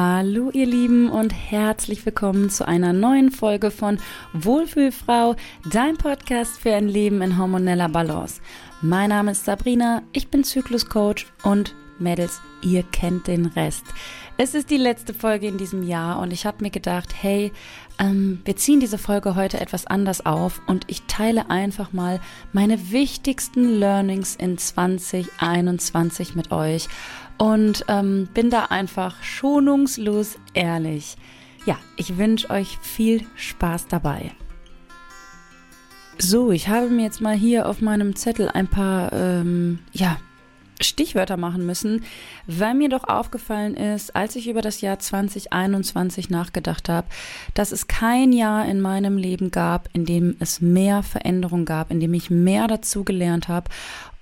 Hallo ihr Lieben und herzlich willkommen zu einer neuen Folge von Wohlfühlfrau, dein Podcast für ein Leben in hormoneller Balance. Mein Name ist Sabrina, ich bin Zykluscoach und Mädels, ihr kennt den Rest. Es ist die letzte Folge in diesem Jahr und ich habe mir gedacht, hey, ähm, wir ziehen diese Folge heute etwas anders auf und ich teile einfach mal meine wichtigsten Learnings in 2021 mit euch und ähm, bin da einfach schonungslos ehrlich. Ja, ich wünsche euch viel Spaß dabei. So, ich habe mir jetzt mal hier auf meinem Zettel ein paar, ähm, ja, Stichwörter machen müssen, weil mir doch aufgefallen ist, als ich über das Jahr 2021 nachgedacht habe, dass es kein Jahr in meinem Leben gab, in dem es mehr Veränderung gab, in dem ich mehr dazu gelernt habe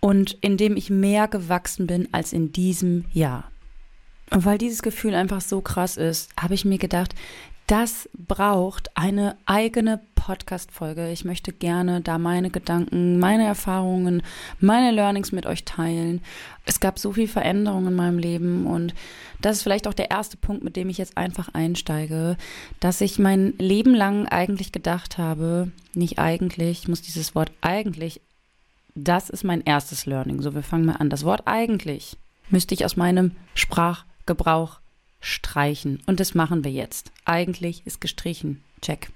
und in dem ich mehr gewachsen bin als in diesem Jahr. Und weil dieses Gefühl einfach so krass ist, habe ich mir gedacht, das braucht eine eigene Podcast-Folge. Ich möchte gerne da meine Gedanken, meine Erfahrungen, meine Learnings mit euch teilen. Es gab so viel Veränderung in meinem Leben und das ist vielleicht auch der erste Punkt, mit dem ich jetzt einfach einsteige, dass ich mein Leben lang eigentlich gedacht habe, nicht eigentlich, ich muss dieses Wort eigentlich, das ist mein erstes Learning. So, wir fangen mal an. Das Wort eigentlich müsste ich aus meinem Sprachgebrauch streichen. Und das machen wir jetzt. Eigentlich ist gestrichen. Check.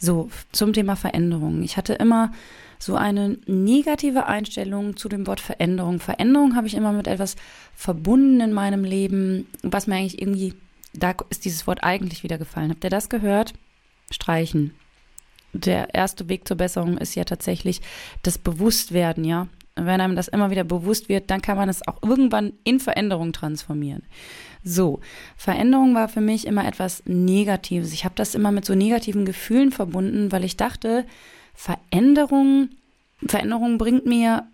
So, zum Thema Veränderung. Ich hatte immer so eine negative Einstellung zu dem Wort Veränderung. Veränderung habe ich immer mit etwas verbunden in meinem Leben, was mir eigentlich irgendwie, da ist dieses Wort eigentlich wieder gefallen. Habt ihr das gehört? Streichen. Der erste Weg zur Besserung ist ja tatsächlich das Bewusstwerden, ja. Wenn einem das immer wieder bewusst wird, dann kann man es auch irgendwann in Veränderung transformieren. So, Veränderung war für mich immer etwas Negatives. Ich habe das immer mit so negativen Gefühlen verbunden, weil ich dachte, Veränderung, Veränderung bringt mir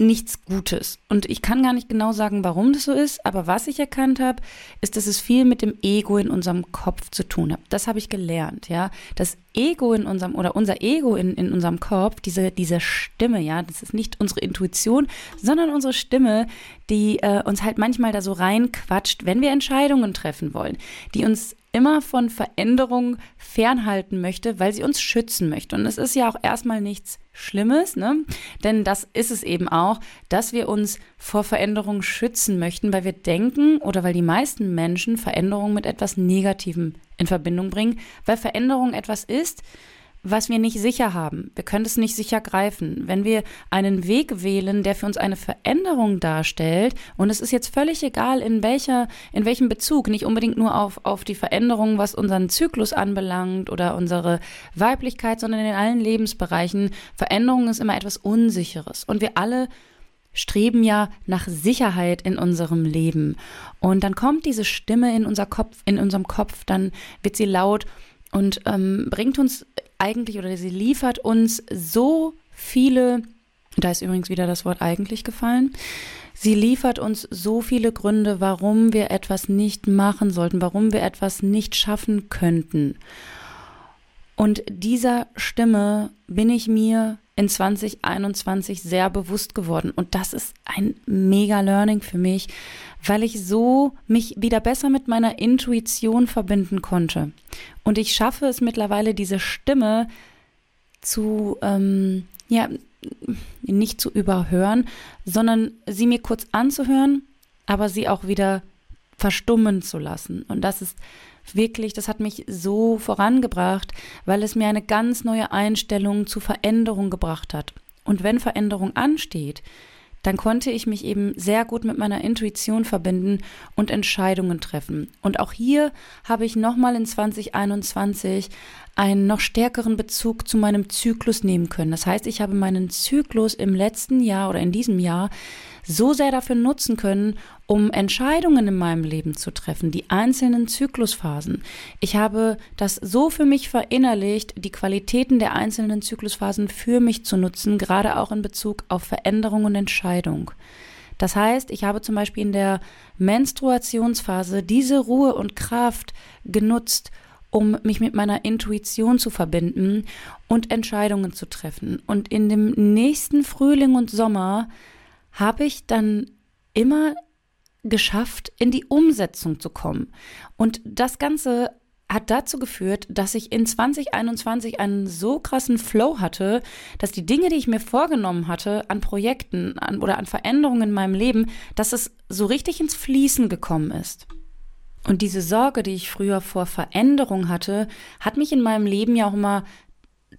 nichts Gutes. Und ich kann gar nicht genau sagen, warum das so ist, aber was ich erkannt habe, ist, dass es viel mit dem Ego in unserem Kopf zu tun hat. Das habe ich gelernt, ja. Das Ego in unserem oder unser Ego in, in unserem Kopf, diese, diese Stimme, ja, das ist nicht unsere Intuition, sondern unsere Stimme, die äh, uns halt manchmal da so reinquatscht, wenn wir Entscheidungen treffen wollen, die uns immer von Veränderung fernhalten möchte, weil sie uns schützen möchte. Und es ist ja auch erstmal nichts Schlimmes, ne? Denn das ist es eben auch, dass wir uns vor Veränderung schützen möchten, weil wir denken oder weil die meisten Menschen Veränderung mit etwas Negativem in Verbindung bringen, weil Veränderung etwas ist, was wir nicht sicher haben. Wir können es nicht sicher greifen. Wenn wir einen Weg wählen, der für uns eine Veränderung darstellt, und es ist jetzt völlig egal, in welcher, in welchem Bezug, nicht unbedingt nur auf, auf die Veränderung, was unseren Zyklus anbelangt oder unsere Weiblichkeit, sondern in allen Lebensbereichen. Veränderung ist immer etwas Unsicheres. Und wir alle streben ja nach Sicherheit in unserem Leben. Und dann kommt diese Stimme in unser Kopf, in unserem Kopf, dann wird sie laut und ähm, bringt uns eigentlich oder sie liefert uns so viele, da ist übrigens wieder das Wort eigentlich gefallen, sie liefert uns so viele Gründe, warum wir etwas nicht machen sollten, warum wir etwas nicht schaffen könnten. Und dieser Stimme bin ich mir in 2021 sehr bewusst geworden. Und das ist ein mega Learning für mich, weil ich so mich wieder besser mit meiner Intuition verbinden konnte. Und ich schaffe es mittlerweile, diese Stimme zu, ähm, ja, nicht zu überhören, sondern sie mir kurz anzuhören, aber sie auch wieder verstummen zu lassen. Und das ist wirklich, das hat mich so vorangebracht, weil es mir eine ganz neue Einstellung zu Veränderung gebracht hat. Und wenn Veränderung ansteht, dann konnte ich mich eben sehr gut mit meiner Intuition verbinden und Entscheidungen treffen. Und auch hier habe ich nochmal in 2021 einen noch stärkeren Bezug zu meinem Zyklus nehmen können. Das heißt, ich habe meinen Zyklus im letzten Jahr oder in diesem Jahr so sehr dafür nutzen können, um Entscheidungen in meinem Leben zu treffen, die einzelnen Zyklusphasen. Ich habe das so für mich verinnerlicht, die Qualitäten der einzelnen Zyklusphasen für mich zu nutzen, gerade auch in Bezug auf Veränderung und Entscheidung. Das heißt, ich habe zum Beispiel in der Menstruationsphase diese Ruhe und Kraft genutzt, um mich mit meiner Intuition zu verbinden und Entscheidungen zu treffen. Und in dem nächsten Frühling und Sommer habe ich dann immer geschafft, in die Umsetzung zu kommen. Und das Ganze hat dazu geführt, dass ich in 2021 einen so krassen Flow hatte, dass die Dinge, die ich mir vorgenommen hatte an Projekten an, oder an Veränderungen in meinem Leben, dass es so richtig ins Fließen gekommen ist. Und diese Sorge, die ich früher vor Veränderung hatte, hat mich in meinem Leben ja auch immer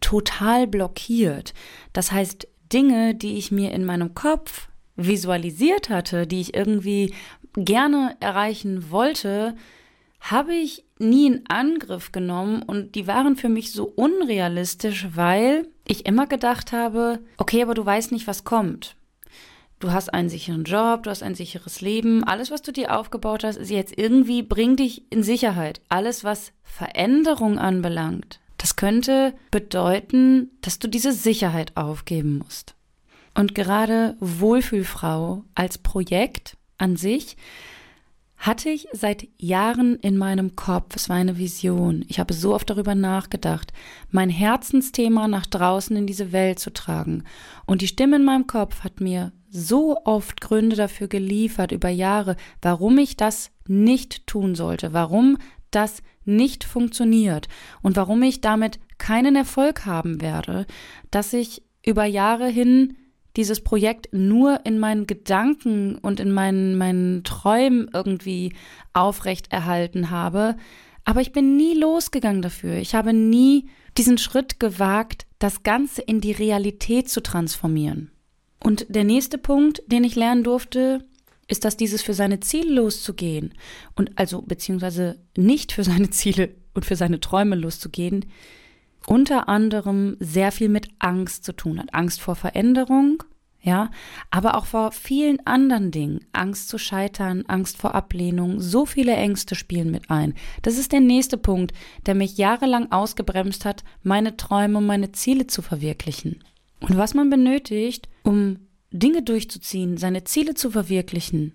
total blockiert. Das heißt, Dinge, die ich mir in meinem Kopf visualisiert hatte, die ich irgendwie gerne erreichen wollte, habe ich nie in Angriff genommen und die waren für mich so unrealistisch, weil ich immer gedacht habe, okay, aber du weißt nicht, was kommt. Du hast einen sicheren Job, du hast ein sicheres Leben, alles, was du dir aufgebaut hast, ist jetzt irgendwie, bring dich in Sicherheit. Alles, was Veränderung anbelangt, das könnte bedeuten, dass du diese Sicherheit aufgeben musst. Und gerade Wohlfühlfrau als Projekt an sich hatte ich seit Jahren in meinem Kopf. Es war eine Vision. Ich habe so oft darüber nachgedacht, mein Herzensthema nach draußen in diese Welt zu tragen. Und die Stimme in meinem Kopf hat mir so oft Gründe dafür geliefert über Jahre, warum ich das nicht tun sollte, warum das nicht funktioniert und warum ich damit keinen Erfolg haben werde, dass ich über Jahre hin dieses Projekt nur in meinen Gedanken und in meinen, meinen Träumen irgendwie aufrechterhalten habe. Aber ich bin nie losgegangen dafür. Ich habe nie diesen Schritt gewagt, das Ganze in die Realität zu transformieren. Und der nächste Punkt, den ich lernen durfte, ist, dass dieses für seine Ziele loszugehen und also beziehungsweise nicht für seine Ziele und für seine Träume loszugehen, unter anderem sehr viel mit Angst zu tun hat. Angst vor Veränderung, ja, aber auch vor vielen anderen Dingen. Angst zu scheitern, Angst vor Ablehnung, so viele Ängste spielen mit ein. Das ist der nächste Punkt, der mich jahrelang ausgebremst hat, meine Träume meine Ziele zu verwirklichen. Und was man benötigt, um Dinge durchzuziehen, seine Ziele zu verwirklichen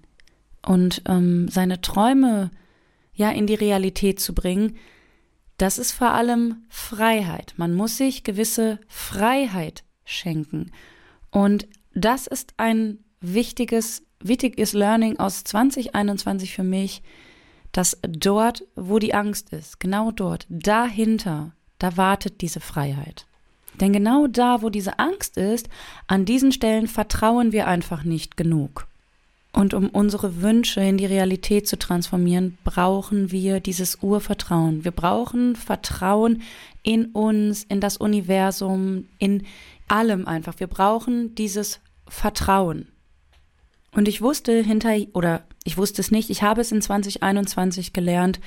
und ähm, seine Träume ja in die Realität zu bringen, das ist vor allem Freiheit. Man muss sich gewisse Freiheit schenken. Und das ist ein wichtiges, wichtiges Learning aus 2021 für mich, dass dort, wo die Angst ist, genau dort, dahinter, da wartet diese Freiheit. Denn genau da, wo diese Angst ist, an diesen Stellen vertrauen wir einfach nicht genug. Und um unsere Wünsche in die Realität zu transformieren, brauchen wir dieses Urvertrauen. Wir brauchen Vertrauen in uns, in das Universum, in allem einfach. Wir brauchen dieses Vertrauen. Und ich wusste hinter, oder ich wusste es nicht, ich habe es in 2021 gelernt,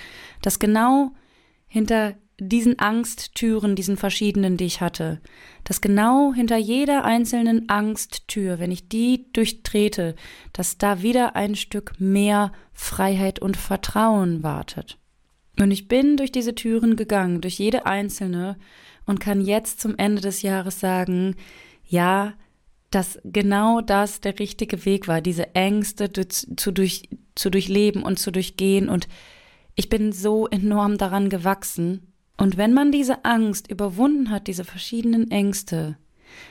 dass genau hinter diesen Angsttüren, diesen verschiedenen, die ich hatte, dass genau hinter jeder einzelnen Angsttür, wenn ich die durchtrete, dass da wieder ein Stück mehr Freiheit und Vertrauen wartet. Und ich bin durch diese Türen gegangen, durch jede einzelne, und kann jetzt zum Ende des Jahres sagen, ja, dass genau das der richtige Weg war, diese Ängste zu, durch, zu durchleben und zu durchgehen. Und ich bin so enorm daran gewachsen. Und wenn man diese Angst überwunden hat, diese verschiedenen Ängste,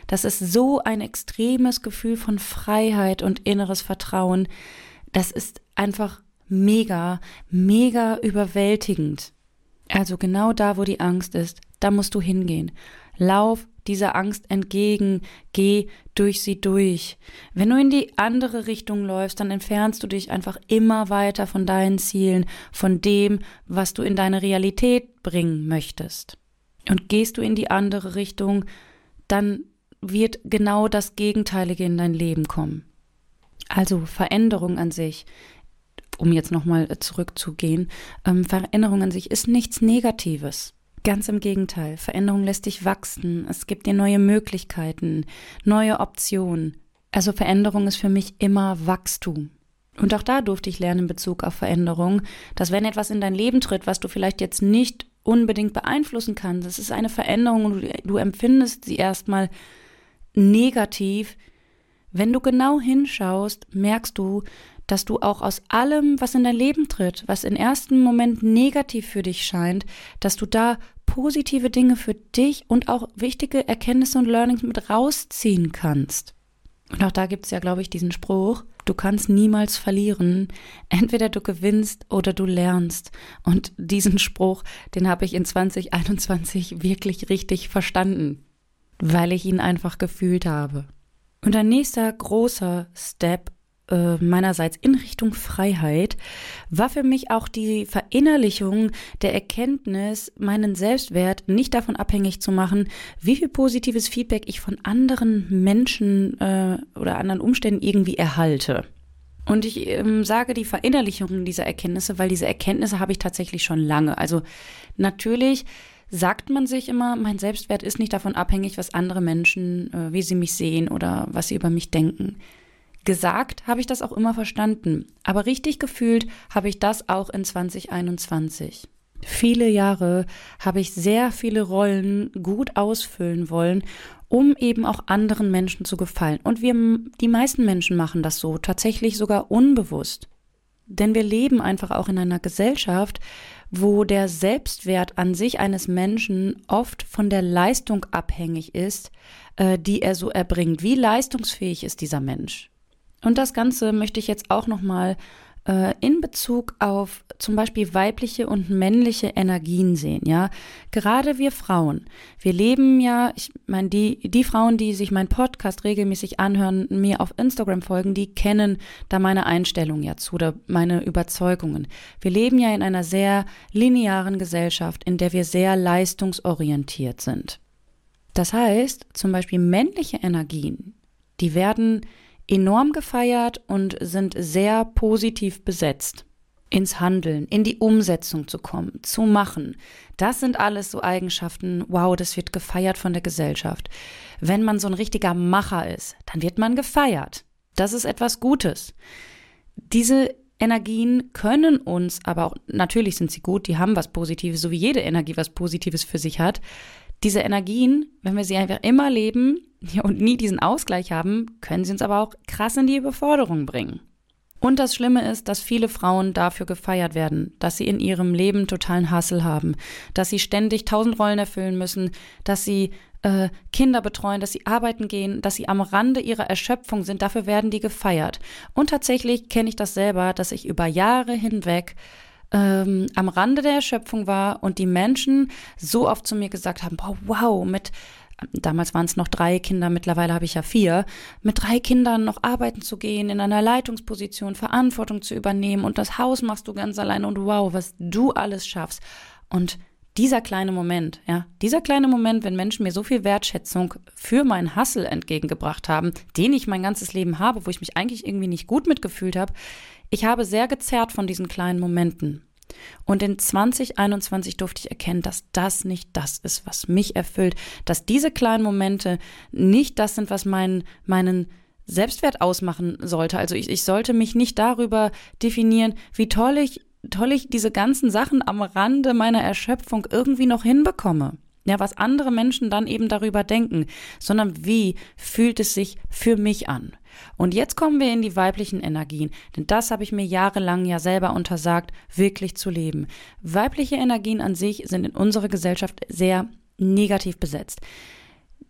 das ist so ein extremes Gefühl von Freiheit und inneres Vertrauen. Das ist einfach mega, mega überwältigend. Also genau da, wo die Angst ist, da musst du hingehen. Lauf dieser Angst entgegen, geh durch sie durch. Wenn du in die andere Richtung läufst, dann entfernst du dich einfach immer weiter von deinen Zielen, von dem, was du in deine Realität bringen möchtest. Und gehst du in die andere Richtung, dann wird genau das Gegenteilige in dein Leben kommen. Also Veränderung an sich, um jetzt nochmal zurückzugehen, ähm, Veränderung an sich ist nichts Negatives. Ganz im Gegenteil, Veränderung lässt dich wachsen, es gibt dir neue Möglichkeiten, neue Optionen. Also Veränderung ist für mich immer Wachstum. Und auch da durfte ich lernen in Bezug auf Veränderung, dass wenn etwas in dein Leben tritt, was du vielleicht jetzt nicht unbedingt beeinflussen kannst, es ist eine Veränderung und du, empfindest sie erstmal negativ, wenn du genau hinschaust, merkst du, dass du auch aus allem, was in dein Leben tritt, was im ersten Moment negativ für dich scheint, dass du da positive Dinge für dich und auch wichtige Erkenntnisse und Learnings mit rausziehen kannst. Und auch da gibt es ja, glaube ich, diesen Spruch, Du kannst niemals verlieren. Entweder du gewinnst oder du lernst. Und diesen Spruch, den habe ich in 2021 wirklich richtig verstanden, weil ich ihn einfach gefühlt habe. Und ein nächster großer Step äh, meinerseits in Richtung Freiheit war für mich auch die Verinnerlichung der Erkenntnis, meinen Selbstwert nicht davon abhängig zu machen, wie viel positives Feedback ich von anderen Menschen äh, oder anderen Umständen irgendwie erhalte. Und ich ähm, sage die Verinnerlichung dieser Erkenntnisse, weil diese Erkenntnisse habe ich tatsächlich schon lange. Also natürlich sagt man sich immer, mein Selbstwert ist nicht davon abhängig, was andere Menschen, äh, wie sie mich sehen oder was sie über mich denken. Gesagt habe ich das auch immer verstanden, aber richtig gefühlt habe ich das auch in 2021. Viele Jahre habe ich sehr viele Rollen gut ausfüllen wollen, um eben auch anderen Menschen zu gefallen. Und wir, die meisten Menschen machen das so, tatsächlich sogar unbewusst. Denn wir leben einfach auch in einer Gesellschaft, wo der Selbstwert an sich eines Menschen oft von der Leistung abhängig ist, äh, die er so erbringt. Wie leistungsfähig ist dieser Mensch? Und das Ganze möchte ich jetzt auch nochmal äh, in Bezug auf zum Beispiel weibliche und männliche Energien sehen, ja. Gerade wir Frauen, wir leben ja, ich meine, die, die Frauen, die sich meinen Podcast regelmäßig anhören, mir auf Instagram folgen, die kennen da meine Einstellung ja zu oder meine Überzeugungen. Wir leben ja in einer sehr linearen Gesellschaft, in der wir sehr leistungsorientiert sind. Das heißt, zum Beispiel männliche Energien, die werden enorm gefeiert und sind sehr positiv besetzt. Ins Handeln, in die Umsetzung zu kommen, zu machen. Das sind alles so Eigenschaften, wow, das wird gefeiert von der Gesellschaft. Wenn man so ein richtiger Macher ist, dann wird man gefeiert. Das ist etwas Gutes. Diese Energien können uns, aber auch natürlich sind sie gut, die haben was Positives, so wie jede Energie was Positives für sich hat. Diese Energien, wenn wir sie einfach immer leben und nie diesen Ausgleich haben, können sie uns aber auch krass in die Überforderung bringen. Und das Schlimme ist, dass viele Frauen dafür gefeiert werden, dass sie in ihrem Leben totalen Hassel haben, dass sie ständig tausend Rollen erfüllen müssen, dass sie äh, Kinder betreuen, dass sie arbeiten gehen, dass sie am Rande ihrer Erschöpfung sind. Dafür werden die gefeiert. Und tatsächlich kenne ich das selber, dass ich über Jahre hinweg ähm, am Rande der Erschöpfung war und die Menschen so oft zu mir gesagt haben, boah, wow, mit damals waren es noch drei Kinder, mittlerweile habe ich ja vier, mit drei Kindern noch arbeiten zu gehen, in einer Leitungsposition Verantwortung zu übernehmen und das Haus machst du ganz alleine und wow, was du alles schaffst. Und dieser kleine Moment, ja, dieser kleine Moment, wenn Menschen mir so viel Wertschätzung für meinen Hassel entgegengebracht haben, den ich mein ganzes Leben habe, wo ich mich eigentlich irgendwie nicht gut mitgefühlt habe, ich habe sehr gezerrt von diesen kleinen Momenten. Und in 2021 durfte ich erkennen, dass das nicht das ist, was mich erfüllt, dass diese kleinen Momente nicht das sind, was meinen, meinen Selbstwert ausmachen sollte. Also ich, ich sollte mich nicht darüber definieren, wie toll ich, toll ich diese ganzen Sachen am Rande meiner Erschöpfung irgendwie noch hinbekomme ja, was andere Menschen dann eben darüber denken, sondern wie fühlt es sich für mich an? Und jetzt kommen wir in die weiblichen Energien, denn das habe ich mir jahrelang ja selber untersagt, wirklich zu leben. Weibliche Energien an sich sind in unserer Gesellschaft sehr negativ besetzt.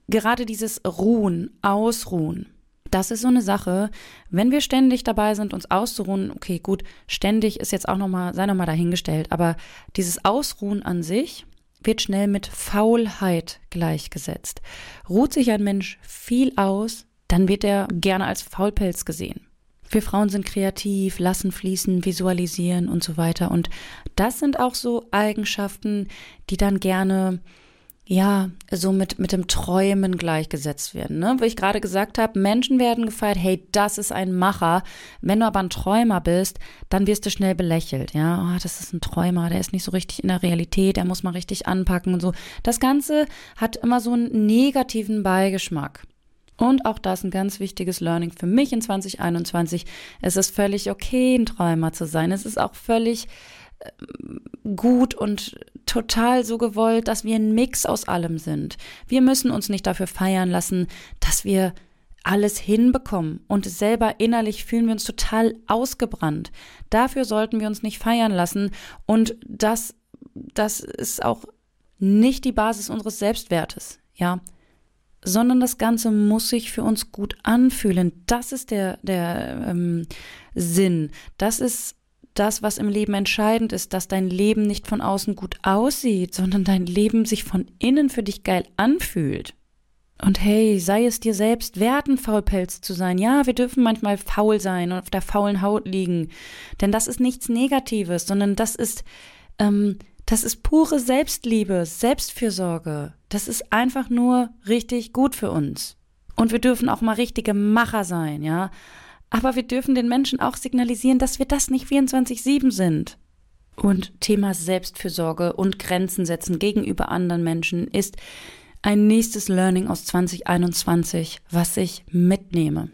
Gerade dieses Ruhen, Ausruhen, das ist so eine Sache, wenn wir ständig dabei sind, uns auszuruhen, okay, gut, ständig ist jetzt auch nochmal, sei nochmal dahingestellt, aber dieses Ausruhen an sich, wird schnell mit Faulheit gleichgesetzt. Ruht sich ein Mensch viel aus, dann wird er gerne als Faulpelz gesehen. Wir Frauen sind kreativ, lassen fließen, visualisieren und so weiter. Und das sind auch so Eigenschaften, die dann gerne ja, so mit, mit dem Träumen gleichgesetzt werden. Ne? Wo ich gerade gesagt habe, Menschen werden gefeiert, hey, das ist ein Macher. Wenn du aber ein Träumer bist, dann wirst du schnell belächelt. Ja, oh, das ist ein Träumer, der ist nicht so richtig in der Realität, der muss mal richtig anpacken und so. Das Ganze hat immer so einen negativen Beigeschmack. Und auch das ein ganz wichtiges Learning für mich in 2021. Es ist völlig okay, ein Träumer zu sein. Es ist auch völlig gut und total so gewollt, dass wir ein Mix aus allem sind. Wir müssen uns nicht dafür feiern lassen, dass wir alles hinbekommen und selber innerlich fühlen wir uns total ausgebrannt. Dafür sollten wir uns nicht feiern lassen und das, das ist auch nicht die Basis unseres Selbstwertes, ja. Sondern das Ganze muss sich für uns gut anfühlen. Das ist der, der ähm, Sinn. Das ist das, was im Leben entscheidend ist, dass dein Leben nicht von außen gut aussieht, sondern dein Leben sich von innen für dich geil anfühlt. Und hey, sei es dir selbst wert, ein Faulpelz zu sein. Ja, wir dürfen manchmal faul sein und auf der faulen Haut liegen. Denn das ist nichts Negatives, sondern das ist, ähm, das ist pure Selbstliebe, Selbstfürsorge. Das ist einfach nur richtig gut für uns. Und wir dürfen auch mal richtige Macher sein, ja. Aber wir dürfen den Menschen auch signalisieren, dass wir das nicht 24-7 sind. Und Thema Selbstfürsorge und Grenzen setzen gegenüber anderen Menschen ist ein nächstes Learning aus 2021, was ich mitnehme.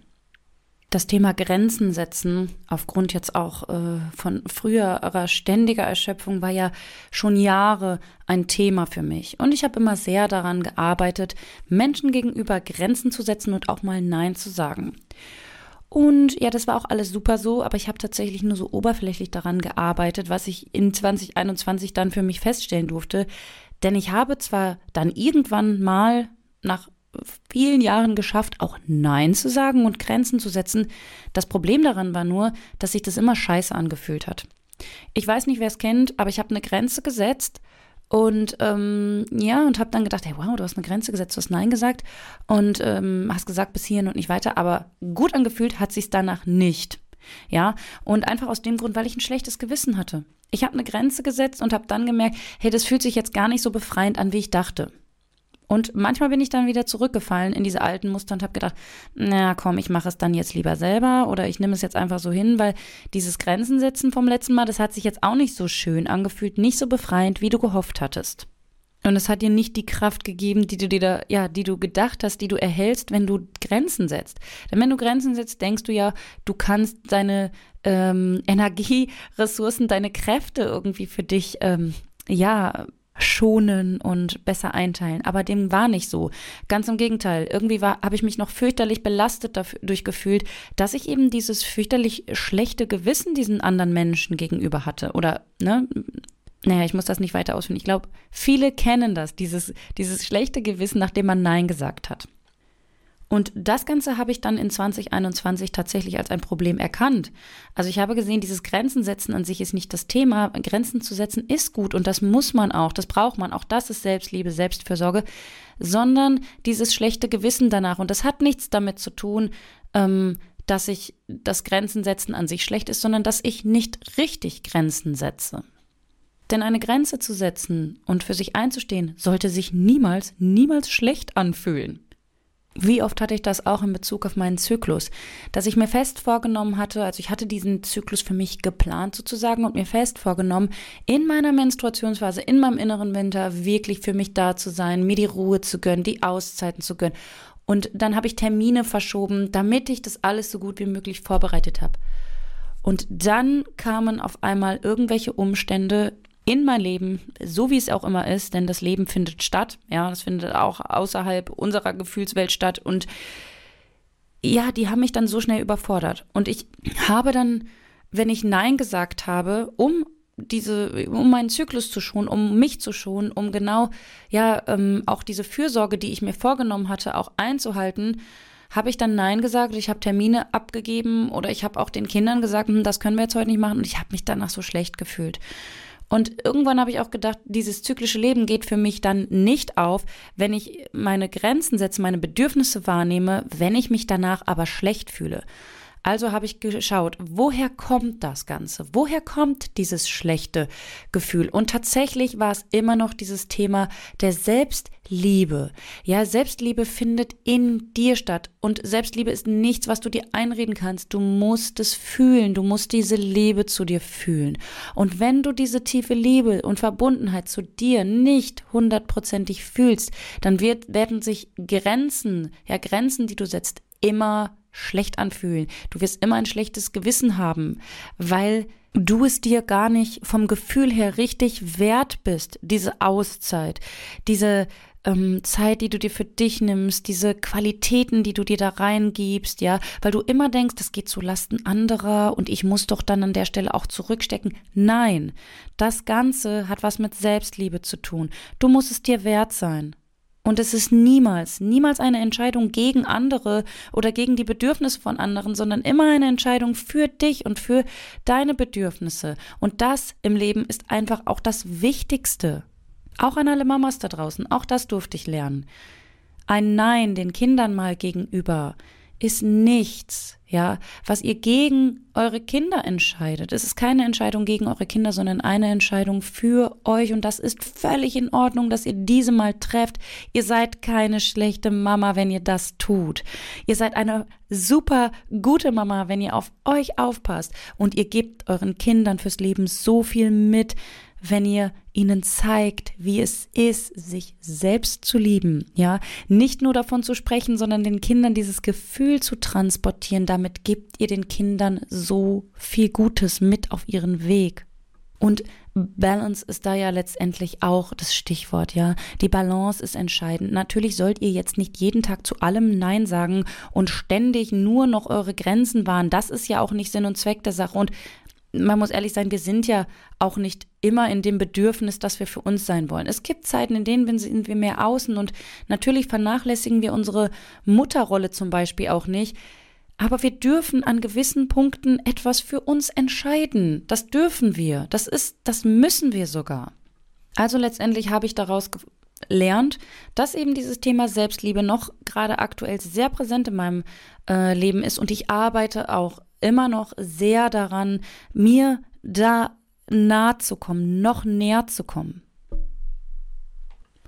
Das Thema Grenzen setzen, aufgrund jetzt auch äh, von früherer ständiger Erschöpfung, war ja schon Jahre ein Thema für mich. Und ich habe immer sehr daran gearbeitet, Menschen gegenüber Grenzen zu setzen und auch mal Nein zu sagen. Und ja, das war auch alles super so, aber ich habe tatsächlich nur so oberflächlich daran gearbeitet, was ich in 2021 dann für mich feststellen durfte. Denn ich habe zwar dann irgendwann mal nach vielen Jahren geschafft, auch Nein zu sagen und Grenzen zu setzen. Das Problem daran war nur, dass sich das immer scheiße angefühlt hat. Ich weiß nicht, wer es kennt, aber ich habe eine Grenze gesetzt und ähm, ja, und habe dann gedacht, hey, wow, du hast eine Grenze gesetzt, du hast Nein gesagt und ähm, hast gesagt bis hierhin und nicht weiter. Aber gut angefühlt hat sich danach nicht. Ja, und einfach aus dem Grund, weil ich ein schlechtes Gewissen hatte. Ich habe eine Grenze gesetzt und habe dann gemerkt, hey, das fühlt sich jetzt gar nicht so befreiend an, wie ich dachte. Und manchmal bin ich dann wieder zurückgefallen in diese alten Muster und habe gedacht, na komm, ich mache es dann jetzt lieber selber oder ich nehme es jetzt einfach so hin, weil dieses Grenzen setzen vom letzten Mal, das hat sich jetzt auch nicht so schön angefühlt, nicht so befreiend, wie du gehofft hattest. Und es hat dir nicht die Kraft gegeben, die du dir da, ja, die du gedacht hast, die du erhältst, wenn du Grenzen setzt. Denn wenn du Grenzen setzt, denkst du ja, du kannst deine ähm, Energieressourcen, deine Kräfte irgendwie für dich, ähm, ja, schonen und besser einteilen. Aber dem war nicht so. Ganz im Gegenteil. Irgendwie war, habe ich mich noch fürchterlich belastet dadurch gefühlt, dass ich eben dieses fürchterlich schlechte Gewissen diesen anderen Menschen gegenüber hatte. Oder, ne? Naja, ich muss das nicht weiter ausführen. Ich glaube, viele kennen das, dieses, dieses schlechte Gewissen, nachdem man Nein gesagt hat. Und das Ganze habe ich dann in 2021 tatsächlich als ein Problem erkannt. Also ich habe gesehen, dieses Grenzen setzen an sich ist nicht das Thema. Grenzen zu setzen ist gut und das muss man auch, das braucht man. Auch das ist Selbstliebe, Selbstfürsorge, sondern dieses schlechte Gewissen danach. Und das hat nichts damit zu tun, ähm, dass ich das Grenzen setzen an sich schlecht ist, sondern dass ich nicht richtig Grenzen setze. Denn eine Grenze zu setzen und für sich einzustehen, sollte sich niemals, niemals schlecht anfühlen. Wie oft hatte ich das auch in Bezug auf meinen Zyklus, dass ich mir fest vorgenommen hatte, also ich hatte diesen Zyklus für mich geplant sozusagen und mir fest vorgenommen, in meiner Menstruationsphase, in meinem inneren Winter wirklich für mich da zu sein, mir die Ruhe zu gönnen, die Auszeiten zu gönnen. Und dann habe ich Termine verschoben, damit ich das alles so gut wie möglich vorbereitet habe. Und dann kamen auf einmal irgendwelche Umstände, in mein Leben, so wie es auch immer ist, denn das Leben findet statt. Ja, das findet auch außerhalb unserer Gefühlswelt statt. Und ja, die haben mich dann so schnell überfordert. Und ich habe dann, wenn ich Nein gesagt habe, um diese, um meinen Zyklus zu schonen, um mich zu schonen, um genau, ja, ähm, auch diese Fürsorge, die ich mir vorgenommen hatte, auch einzuhalten, habe ich dann Nein gesagt. Ich habe Termine abgegeben oder ich habe auch den Kindern gesagt, hm, das können wir jetzt heute nicht machen. Und ich habe mich danach so schlecht gefühlt. Und irgendwann habe ich auch gedacht, dieses zyklische Leben geht für mich dann nicht auf, wenn ich meine Grenzen setze, meine Bedürfnisse wahrnehme, wenn ich mich danach aber schlecht fühle. Also habe ich geschaut, woher kommt das Ganze? Woher kommt dieses schlechte Gefühl? Und tatsächlich war es immer noch dieses Thema der Selbstliebe. Ja, Selbstliebe findet in dir statt. Und Selbstliebe ist nichts, was du dir einreden kannst. Du musst es fühlen. Du musst diese Liebe zu dir fühlen. Und wenn du diese tiefe Liebe und Verbundenheit zu dir nicht hundertprozentig fühlst, dann wird, werden sich Grenzen, ja, Grenzen, die du setzt, immer schlecht anfühlen. Du wirst immer ein schlechtes Gewissen haben, weil du es dir gar nicht vom Gefühl her richtig wert bist, diese Auszeit, diese ähm, Zeit, die du dir für dich nimmst, diese Qualitäten, die du dir da reingibst, ja, weil du immer denkst, das geht zu Lasten anderer und ich muss doch dann an der Stelle auch zurückstecken. Nein, das Ganze hat was mit Selbstliebe zu tun. Du musst es dir wert sein. Und es ist niemals, niemals eine Entscheidung gegen andere oder gegen die Bedürfnisse von anderen, sondern immer eine Entscheidung für dich und für deine Bedürfnisse. Und das im Leben ist einfach auch das Wichtigste. Auch an alle Mamas da draußen, auch das durfte ich lernen. Ein Nein den Kindern mal gegenüber ist nichts, ja, was ihr gegen eure Kinder entscheidet. Es ist keine Entscheidung gegen eure Kinder, sondern eine Entscheidung für euch und das ist völlig in Ordnung, dass ihr diese mal trefft. Ihr seid keine schlechte Mama, wenn ihr das tut. Ihr seid eine super gute Mama, wenn ihr auf euch aufpasst und ihr gebt euren Kindern fürs Leben so viel mit, wenn ihr ihnen zeigt, wie es ist, sich selbst zu lieben, ja, nicht nur davon zu sprechen, sondern den Kindern dieses Gefühl zu transportieren, damit gebt ihr den Kindern so viel Gutes mit auf ihren Weg. Und Balance ist da ja letztendlich auch das Stichwort, ja. Die Balance ist entscheidend. Natürlich sollt ihr jetzt nicht jeden Tag zu allem Nein sagen und ständig nur noch eure Grenzen wahren. Das ist ja auch nicht Sinn und Zweck der Sache. Und man muss ehrlich sein, wir sind ja auch nicht immer in dem Bedürfnis, dass wir für uns sein wollen. Es gibt Zeiten, in denen sind wir mehr außen und natürlich vernachlässigen wir unsere Mutterrolle zum Beispiel auch nicht. Aber wir dürfen an gewissen Punkten etwas für uns entscheiden. Das dürfen wir. Das ist, das müssen wir sogar. Also letztendlich habe ich daraus gelernt, dass eben dieses Thema Selbstliebe noch gerade aktuell sehr präsent in meinem äh, Leben ist und ich arbeite auch immer noch sehr daran, mir da nahe zu kommen, noch näher zu kommen.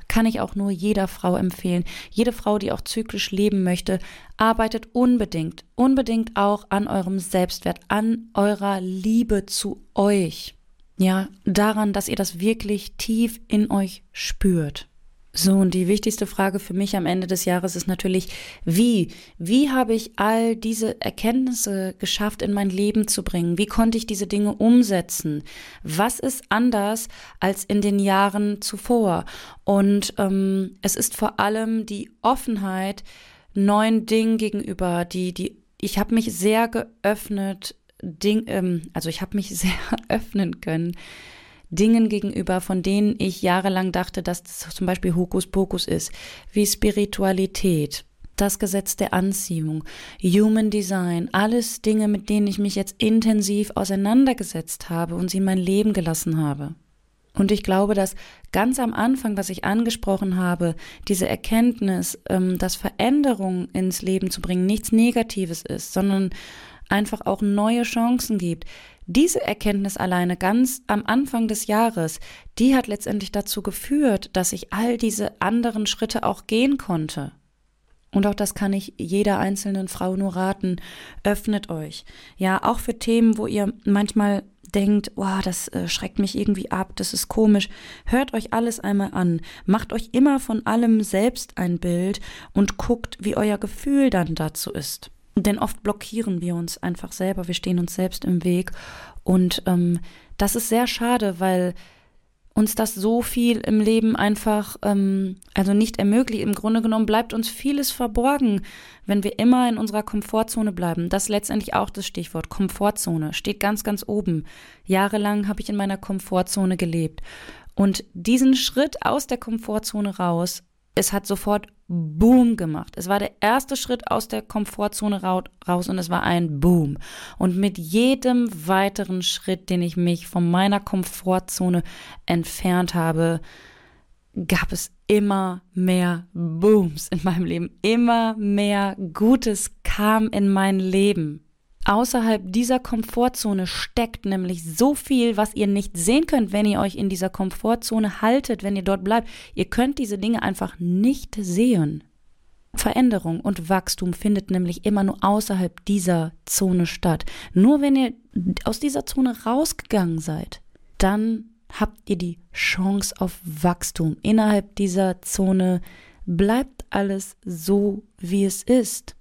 Kann ich auch nur jeder Frau empfehlen. Jede Frau, die auch zyklisch leben möchte, arbeitet unbedingt, unbedingt auch an eurem Selbstwert, an eurer Liebe zu euch. Ja, daran, dass ihr das wirklich tief in euch spürt. So, und die wichtigste Frage für mich am Ende des Jahres ist natürlich, wie? Wie habe ich all diese Erkenntnisse geschafft, in mein Leben zu bringen? Wie konnte ich diese Dinge umsetzen? Was ist anders als in den Jahren zuvor? Und ähm, es ist vor allem die Offenheit neuen Dingen gegenüber, die, die, ich habe mich sehr geöffnet, Ding, ähm, also ich habe mich sehr öffnen können Dingen gegenüber, von denen ich jahrelang dachte, dass das zum Beispiel Hokuspokus ist, wie Spiritualität, das Gesetz der Anziehung, Human Design, alles Dinge, mit denen ich mich jetzt intensiv auseinandergesetzt habe und sie in mein Leben gelassen habe. Und ich glaube, dass ganz am Anfang, was ich angesprochen habe, diese Erkenntnis, ähm, dass Veränderung ins Leben zu bringen nichts Negatives ist, sondern einfach auch neue Chancen gibt, diese Erkenntnis alleine ganz am Anfang des Jahres, die hat letztendlich dazu geführt, dass ich all diese anderen Schritte auch gehen konnte. Und auch das kann ich jeder einzelnen Frau nur raten. Öffnet euch. Ja, auch für Themen, wo ihr manchmal denkt, wow, das äh, schreckt mich irgendwie ab, das ist komisch. Hört euch alles einmal an. Macht euch immer von allem selbst ein Bild und guckt, wie euer Gefühl dann dazu ist. Denn oft blockieren wir uns einfach selber, wir stehen uns selbst im Weg. Und ähm, das ist sehr schade, weil uns das so viel im Leben einfach, ähm, also nicht ermöglicht. Im Grunde genommen bleibt uns vieles verborgen, wenn wir immer in unserer Komfortzone bleiben. Das ist letztendlich auch das Stichwort. Komfortzone steht ganz, ganz oben. Jahrelang habe ich in meiner Komfortzone gelebt. Und diesen Schritt aus der Komfortzone raus, es hat sofort Boom gemacht. Es war der erste Schritt aus der Komfortzone raus und es war ein Boom. Und mit jedem weiteren Schritt, den ich mich von meiner Komfortzone entfernt habe, gab es immer mehr Booms in meinem Leben. Immer mehr Gutes kam in mein Leben. Außerhalb dieser Komfortzone steckt nämlich so viel, was ihr nicht sehen könnt, wenn ihr euch in dieser Komfortzone haltet, wenn ihr dort bleibt. Ihr könnt diese Dinge einfach nicht sehen. Veränderung und Wachstum findet nämlich immer nur außerhalb dieser Zone statt. Nur wenn ihr aus dieser Zone rausgegangen seid, dann habt ihr die Chance auf Wachstum. Innerhalb dieser Zone bleibt alles so, wie es ist.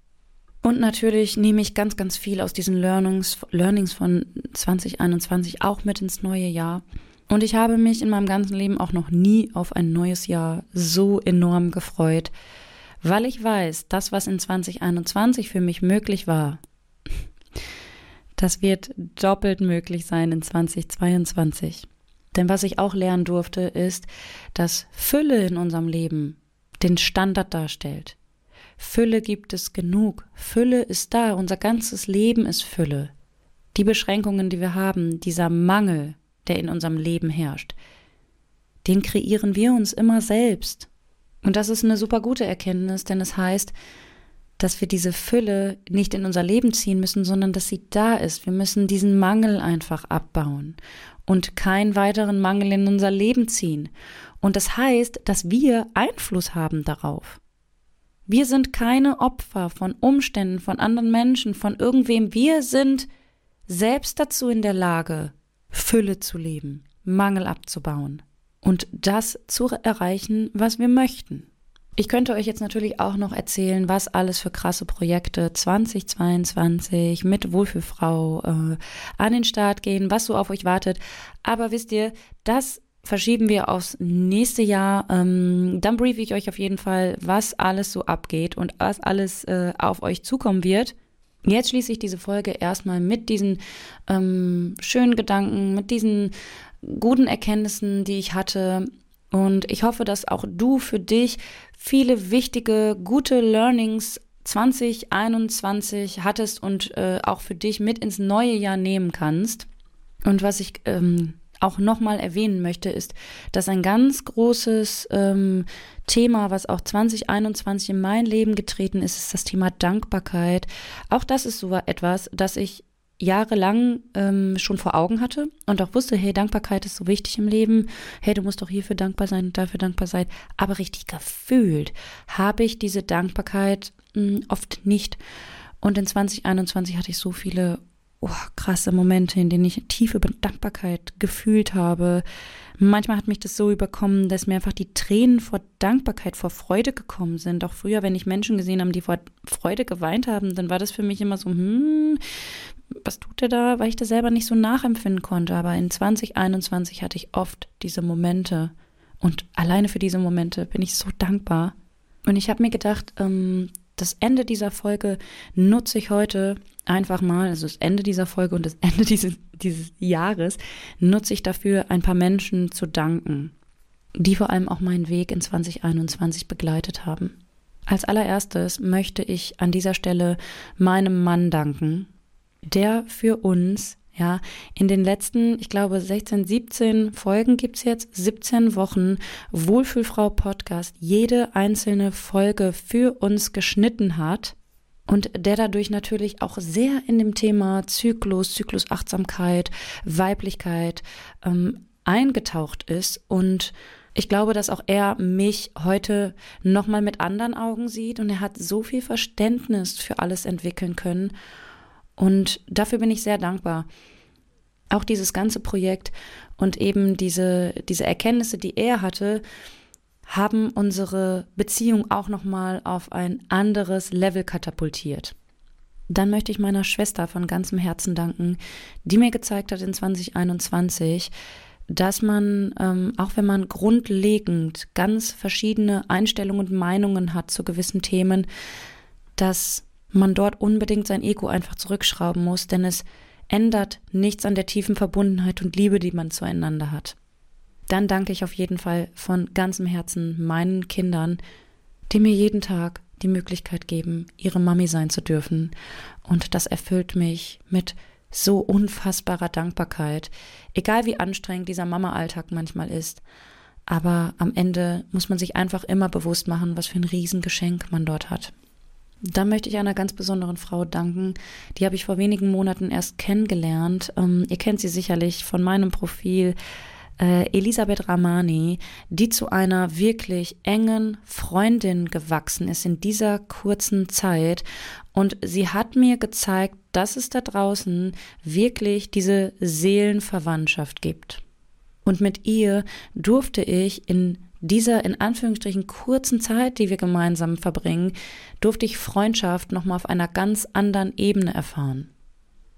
Und natürlich nehme ich ganz, ganz viel aus diesen Learnings, Learnings von 2021 auch mit ins neue Jahr. Und ich habe mich in meinem ganzen Leben auch noch nie auf ein neues Jahr so enorm gefreut, weil ich weiß, das, was in 2021 für mich möglich war, das wird doppelt möglich sein in 2022. Denn was ich auch lernen durfte, ist, dass Fülle in unserem Leben den Standard darstellt. Fülle gibt es genug. Fülle ist da. Unser ganzes Leben ist Fülle. Die Beschränkungen, die wir haben, dieser Mangel, der in unserem Leben herrscht, den kreieren wir uns immer selbst. Und das ist eine super gute Erkenntnis, denn es heißt, dass wir diese Fülle nicht in unser Leben ziehen müssen, sondern dass sie da ist. Wir müssen diesen Mangel einfach abbauen und keinen weiteren Mangel in unser Leben ziehen. Und das heißt, dass wir Einfluss haben darauf. Wir sind keine Opfer von Umständen, von anderen Menschen, von irgendwem. Wir sind selbst dazu in der Lage, Fülle zu leben, Mangel abzubauen und das zu erreichen, was wir möchten. Ich könnte euch jetzt natürlich auch noch erzählen, was alles für krasse Projekte 2022 mit Wohlfühlfrau äh, an den Start gehen, was so auf euch wartet. Aber wisst ihr, das verschieben wir aufs nächste Jahr. Ähm, dann briefe ich euch auf jeden Fall, was alles so abgeht und was alles äh, auf euch zukommen wird. Jetzt schließe ich diese Folge erstmal mit diesen ähm, schönen Gedanken, mit diesen guten Erkenntnissen, die ich hatte. Und ich hoffe, dass auch du für dich viele wichtige, gute Learnings 2021 hattest und äh, auch für dich mit ins neue Jahr nehmen kannst. Und was ich ähm, auch nochmal erwähnen möchte, ist, dass ein ganz großes ähm, Thema, was auch 2021 in mein Leben getreten ist, ist das Thema Dankbarkeit. Auch das ist so etwas, das ich jahrelang ähm, schon vor Augen hatte und auch wusste, hey, Dankbarkeit ist so wichtig im Leben. Hey, du musst doch hierfür dankbar sein und dafür dankbar sein. Aber richtig gefühlt habe ich diese Dankbarkeit mh, hm, oft nicht. Und in 2021 hatte ich so viele oh, krasse Momente, in denen ich tiefe Dankbarkeit gefühlt habe. Manchmal hat mich das so überkommen, dass mir einfach die Tränen vor Dankbarkeit, vor Freude gekommen sind. Auch früher, wenn ich Menschen gesehen habe, die vor Freude geweint haben, dann war das für mich immer so, hm, was tut er da? Weil ich das selber nicht so nachempfinden konnte. Aber in 2021 hatte ich oft diese Momente. Und alleine für diese Momente bin ich so dankbar. Und ich habe mir gedacht, ähm, das Ende dieser Folge nutze ich heute einfach mal, also das Ende dieser Folge und das Ende dieses, dieses Jahres, nutze ich dafür, ein paar Menschen zu danken, die vor allem auch meinen Weg in 2021 begleitet haben. Als allererstes möchte ich an dieser Stelle meinem Mann danken, der für uns ja, in den letzten, ich glaube, 16, 17 Folgen gibt's jetzt, 17 Wochen Wohlfühlfrau Podcast, jede einzelne Folge für uns geschnitten hat und der dadurch natürlich auch sehr in dem Thema Zyklus, Zyklusachtsamkeit, Weiblichkeit ähm, eingetaucht ist und ich glaube, dass auch er mich heute nochmal mit anderen Augen sieht und er hat so viel Verständnis für alles entwickeln können. Und dafür bin ich sehr dankbar. Auch dieses ganze Projekt und eben diese, diese Erkenntnisse, die er hatte, haben unsere Beziehung auch nochmal auf ein anderes Level katapultiert. Dann möchte ich meiner Schwester von ganzem Herzen danken, die mir gezeigt hat in 2021, dass man, ähm, auch wenn man grundlegend ganz verschiedene Einstellungen und Meinungen hat zu gewissen Themen, dass man dort unbedingt sein Ego einfach zurückschrauben muss, denn es ändert nichts an der tiefen Verbundenheit und Liebe, die man zueinander hat. Dann danke ich auf jeden Fall von ganzem Herzen meinen Kindern, die mir jeden Tag die Möglichkeit geben, ihre Mami sein zu dürfen. Und das erfüllt mich mit so unfassbarer Dankbarkeit, egal wie anstrengend dieser Mama-Alltag manchmal ist. Aber am Ende muss man sich einfach immer bewusst machen, was für ein Riesengeschenk man dort hat. Da möchte ich einer ganz besonderen Frau danken. Die habe ich vor wenigen Monaten erst kennengelernt. Ähm, ihr kennt sie sicherlich von meinem Profil. Äh, Elisabeth Ramani, die zu einer wirklich engen Freundin gewachsen ist in dieser kurzen Zeit. Und sie hat mir gezeigt, dass es da draußen wirklich diese Seelenverwandtschaft gibt. Und mit ihr durfte ich in dieser in Anführungsstrichen kurzen Zeit, die wir gemeinsam verbringen, durfte ich Freundschaft nochmal auf einer ganz anderen Ebene erfahren.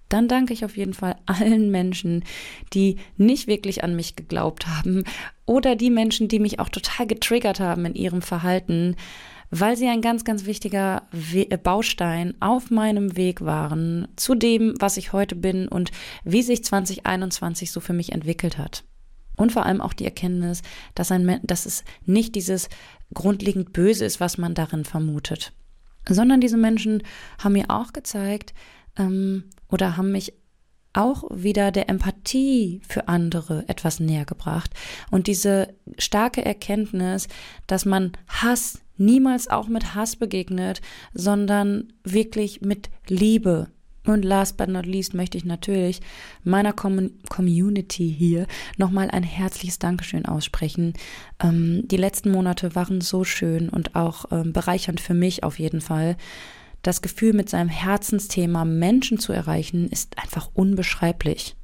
Dann danke ich auf jeden Fall allen Menschen, die nicht wirklich an mich geglaubt haben oder die Menschen, die mich auch total getriggert haben in ihrem Verhalten, weil sie ein ganz, ganz wichtiger Baustein auf meinem Weg waren zu dem, was ich heute bin und wie sich 2021 so für mich entwickelt hat. Und vor allem auch die Erkenntnis, dass, ein, dass es nicht dieses grundlegend Böse ist, was man darin vermutet. Sondern diese Menschen haben mir auch gezeigt ähm, oder haben mich auch wieder der Empathie für andere etwas näher gebracht. Und diese starke Erkenntnis, dass man Hass niemals auch mit Hass begegnet, sondern wirklich mit Liebe. Und last but not least möchte ich natürlich meiner Com Community hier nochmal ein herzliches Dankeschön aussprechen. Ähm, die letzten Monate waren so schön und auch ähm, bereichernd für mich auf jeden Fall. Das Gefühl, mit seinem Herzensthema Menschen zu erreichen, ist einfach unbeschreiblich.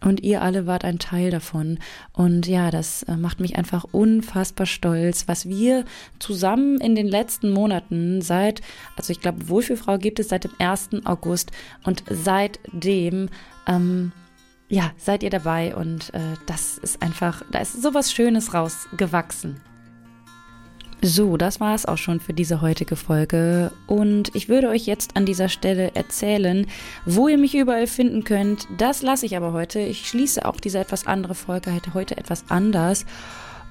Und ihr alle wart ein Teil davon. Und ja, das äh, macht mich einfach unfassbar stolz, was wir zusammen in den letzten Monaten seit, also ich glaube, Wohlfühlfrau gibt es seit dem 1. August und seitdem, ähm, ja, seid ihr dabei und äh, das ist einfach, da ist sowas Schönes rausgewachsen. So, das war es auch schon für diese heutige Folge und ich würde euch jetzt an dieser Stelle erzählen, wo ihr mich überall finden könnt. Das lasse ich aber heute. Ich schließe auch diese etwas andere Folge heute etwas anders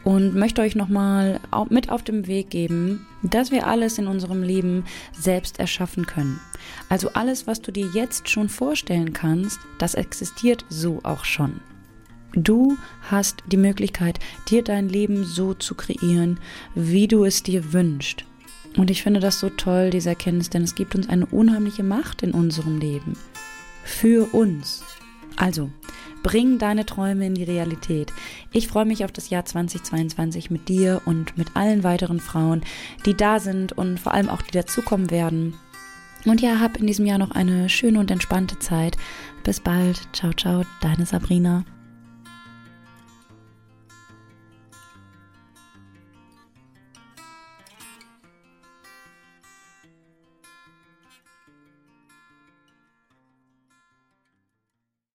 und möchte euch nochmal mit auf den Weg geben, dass wir alles in unserem Leben selbst erschaffen können. Also alles, was du dir jetzt schon vorstellen kannst, das existiert so auch schon. Du hast die Möglichkeit, dir dein Leben so zu kreieren, wie du es dir wünschst. Und ich finde das so toll, diese Erkenntnis, denn es gibt uns eine unheimliche Macht in unserem Leben. Für uns. Also, bring deine Träume in die Realität. Ich freue mich auf das Jahr 2022 mit dir und mit allen weiteren Frauen, die da sind und vor allem auch die dazukommen werden. Und ja, hab in diesem Jahr noch eine schöne und entspannte Zeit. Bis bald. Ciao, ciao, deine Sabrina.